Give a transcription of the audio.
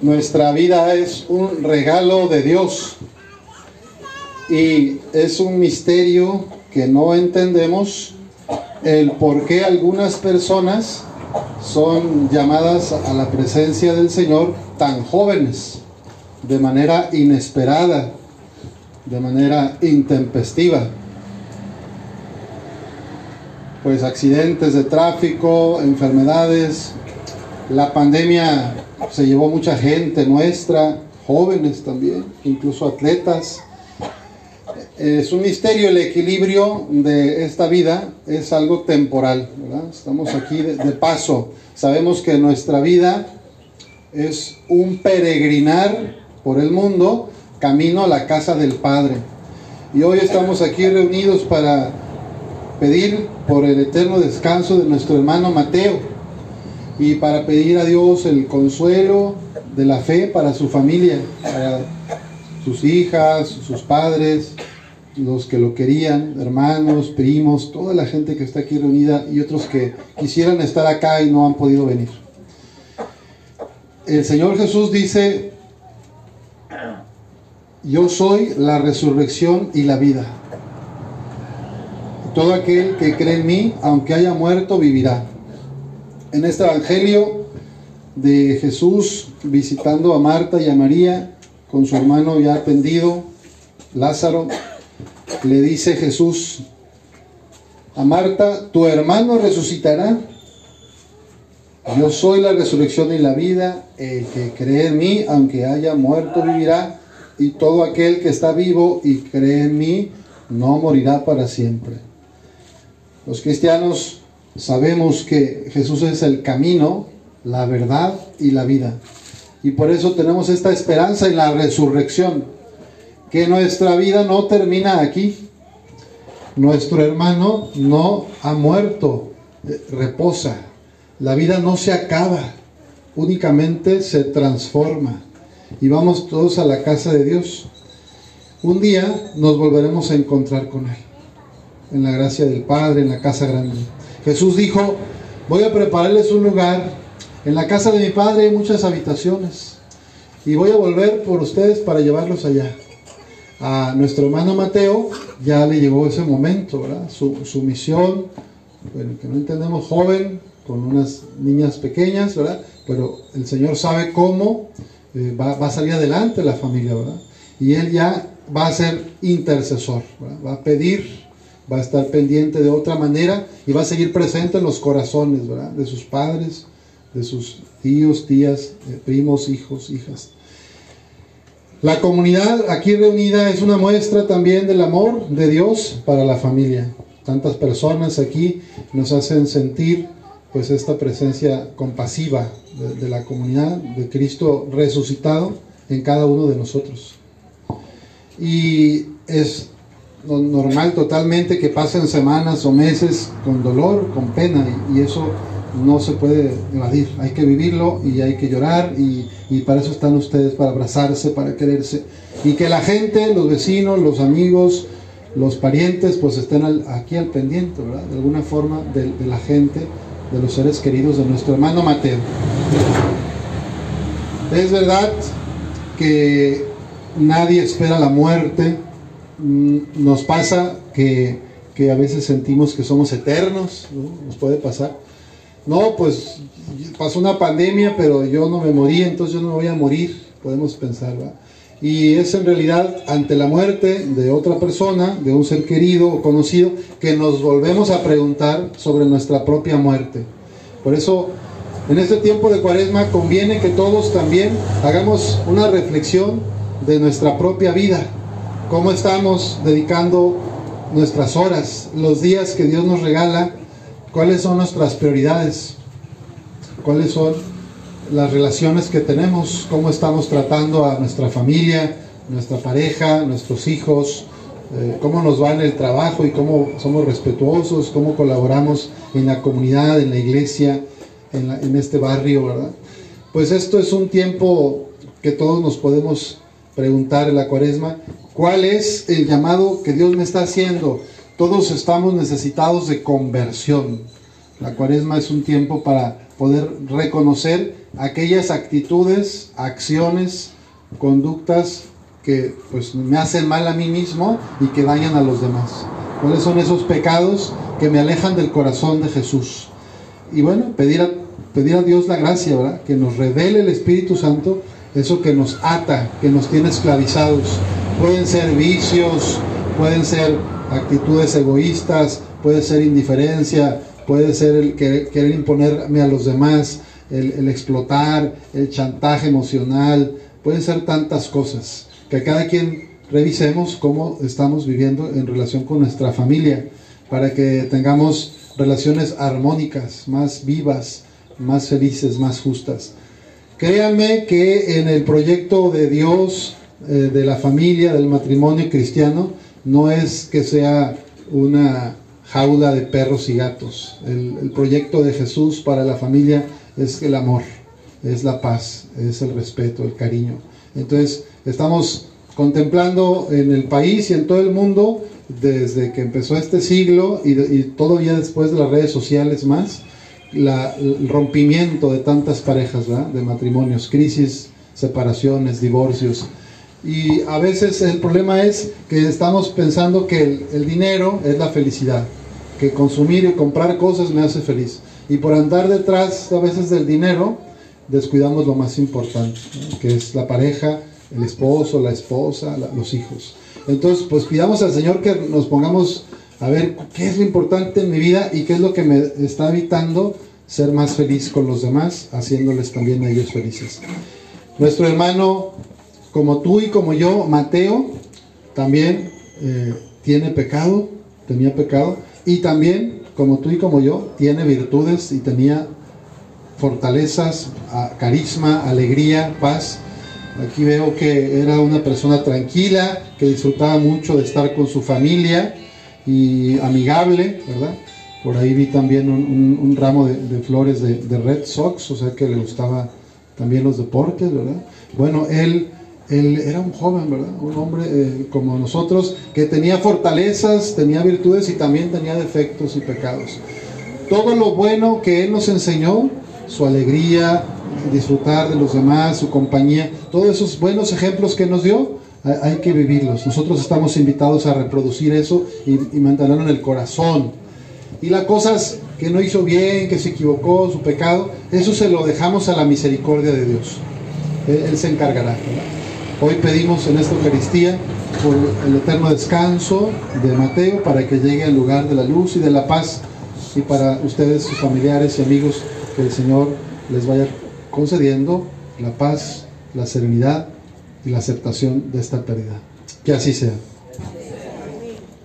Nuestra vida es un regalo de Dios y es un misterio que no entendemos el por qué algunas personas son llamadas a la presencia del Señor tan jóvenes, de manera inesperada, de manera intempestiva. Pues accidentes de tráfico, enfermedades, la pandemia se llevó mucha gente nuestra, jóvenes también, incluso atletas. Es un misterio el equilibrio de esta vida, es algo temporal, Estamos aquí de, de paso. Sabemos que nuestra vida es un peregrinar por el mundo camino a la casa del Padre. Y hoy estamos aquí reunidos para pedir por el eterno descanso de nuestro hermano Mateo y para pedir a Dios el consuelo de la fe para su familia, para sus hijas, sus padres, los que lo querían, hermanos, primos, toda la gente que está aquí reunida y otros que quisieran estar acá y no han podido venir. El Señor Jesús dice, yo soy la resurrección y la vida. Todo aquel que cree en mí, aunque haya muerto, vivirá. En este Evangelio de Jesús visitando a Marta y a María con su hermano ya atendido, Lázaro, le dice Jesús a Marta, tu hermano resucitará. Yo soy la resurrección y la vida, el que cree en mí, aunque haya muerto, vivirá, y todo aquel que está vivo y cree en mí, no morirá para siempre. Los cristianos sabemos que Jesús es el camino, la verdad y la vida. Y por eso tenemos esta esperanza en la resurrección, que nuestra vida no termina aquí. Nuestro hermano no ha muerto, eh, reposa. La vida no se acaba, únicamente se transforma. Y vamos todos a la casa de Dios. Un día nos volveremos a encontrar con Él, en la gracia del Padre, en la casa grande. Jesús dijo, voy a prepararles un lugar. En la casa de mi Padre hay muchas habitaciones. Y voy a volver por ustedes para llevarlos allá. A nuestro hermano Mateo ya le llegó ese momento, ¿verdad? Su, su misión, bueno, que no entendemos, joven, con unas niñas pequeñas, ¿verdad? Pero el Señor sabe cómo eh, va, va, a salir adelante la familia, ¿verdad? Y Él ya va a ser intercesor, ¿verdad? Va a pedir va a estar pendiente de otra manera y va a seguir presente en los corazones, ¿verdad? De sus padres, de sus tíos, tías, eh, primos, hijos, hijas. La comunidad aquí reunida es una muestra también del amor de Dios para la familia. Tantas personas aquí nos hacen sentir pues esta presencia compasiva de, de la comunidad de Cristo resucitado en cada uno de nosotros. Y es normal totalmente que pasen semanas o meses con dolor, con pena, y, eso no se puede evadir. Hay que vivirlo y hay que llorar, y, y, para eso están ustedes, para abrazarse, para quererse. Y que la gente, los vecinos, los amigos, los parientes, pues estén aquí al pendiente, ¿verdad? De alguna forma, de, de la gente, de los seres queridos de nuestro hermano Mateo. Es verdad que nadie espera la muerte, nos pasa que, que, a veces sentimos que somos eternos, ¿no? nos puede pasar. No, pues pasó una pandemia, pero yo no me morí, entonces yo no me voy a morir, podemos pensar. Y es en realidad ante la muerte de otra persona, de un ser querido o conocido, que nos volvemos a preguntar sobre nuestra propia muerte. Por eso, en este tiempo de cuaresma conviene que todos también hagamos una reflexión de nuestra propia vida, cómo estamos dedicando nuestras horas, los días que Dios nos regala, cuáles son nuestras prioridades, cuáles son las relaciones que tenemos, cómo estamos tratando a nuestra familia, nuestra pareja, nuestros hijos, eh, cómo nos va en el trabajo y cómo somos respetuosos, cómo colaboramos en la comunidad, en la iglesia, en, en este barrio, ¿verdad? Pues esto es un tiempo que todos nos podemos preguntar en la cuaresma, ¿cuál es el llamado que Dios me está haciendo? Todos estamos necesitados de conversión. La cuaresma es un tiempo para poder reconocer aquellas actitudes, acciones, conductas que pues me hacen mal a mí mismo y que dañan a los demás. ¿Cuáles son esos pecados que me alejan del corazón de Jesús? Y bueno, pedir a, pedir a Dios la gracia, ¿verdad? Que nos revele el Espíritu Santo eso que nos ata, que nos tiene esclavizados. Pueden ser vicios, pueden ser actitudes egoístas, puede ser indiferencia, puede ser el querer, imponerme a los demás, el, el, explotar, el chantaje emocional, pueden ser tantas cosas. Que cada quien revisemos cómo estamos viviendo en relación con nuestra familia, para que tengamos relaciones armónicas, más vivas, más felices, más justas. Créanme que en el proyecto de Dios, eh, de la familia, del matrimonio cristiano, no es que sea una jaula de perros y gatos. El, proyecto de Jesús para la familia es el amor, es la paz, es el respeto, el cariño. Entonces, estamos contemplando en el país y en todo el mundo, desde que empezó este siglo y, y todavía después de las redes sociales más, el rompimiento de tantas parejas, de matrimonios, crisis, separaciones, divorcios. Y a veces el problema es que estamos pensando que el, dinero es la felicidad, que consumir y comprar cosas me hace feliz. Y por andar detrás a veces del dinero, descuidamos lo más importante, que es la pareja, el esposo, la esposa, los hijos. Entonces, pues pidamos al Señor que nos pongamos a ver qué es lo importante en mi vida y qué es lo que me está evitando ser más feliz con los demás, haciéndoles también a ellos felices. Nuestro hermano, como tú y como yo, Mateo, también eh, tiene pecado, tenía pecado, y también, como tú y como yo, tiene virtudes y tenía fortalezas, carisma, alegría, paz. Aquí veo que era una persona tranquila, que disfrutaba mucho de estar con su familia y amigable, ¿verdad? Por ahí vi también un, ramo de, flores de, Red Sox, o sea que le gustaba también los deportes, ¿verdad? Bueno, él, él era un joven, ¿verdad? Un hombre eh, como nosotros que tenía fortalezas, tenía virtudes y también tenía defectos y pecados. Todo lo bueno que él nos enseñó, su alegría, disfrutar de los demás, su compañía, todos esos buenos ejemplos que nos dio, hay que vivirlos. Nosotros estamos invitados a reproducir eso y, mantenerlo en el corazón. Y las cosas que no hizo bien, que se equivocó, su pecado, eso se lo dejamos a la misericordia de Dios. Él, se encargará. Hoy pedimos en esta Eucaristía por el eterno descanso de Mateo para que llegue al lugar de la luz y de la paz y para ustedes, sus familiares y amigos, que el Señor les vaya concediendo la paz, la serenidad y la aceptación de esta pérdida. Que así sea.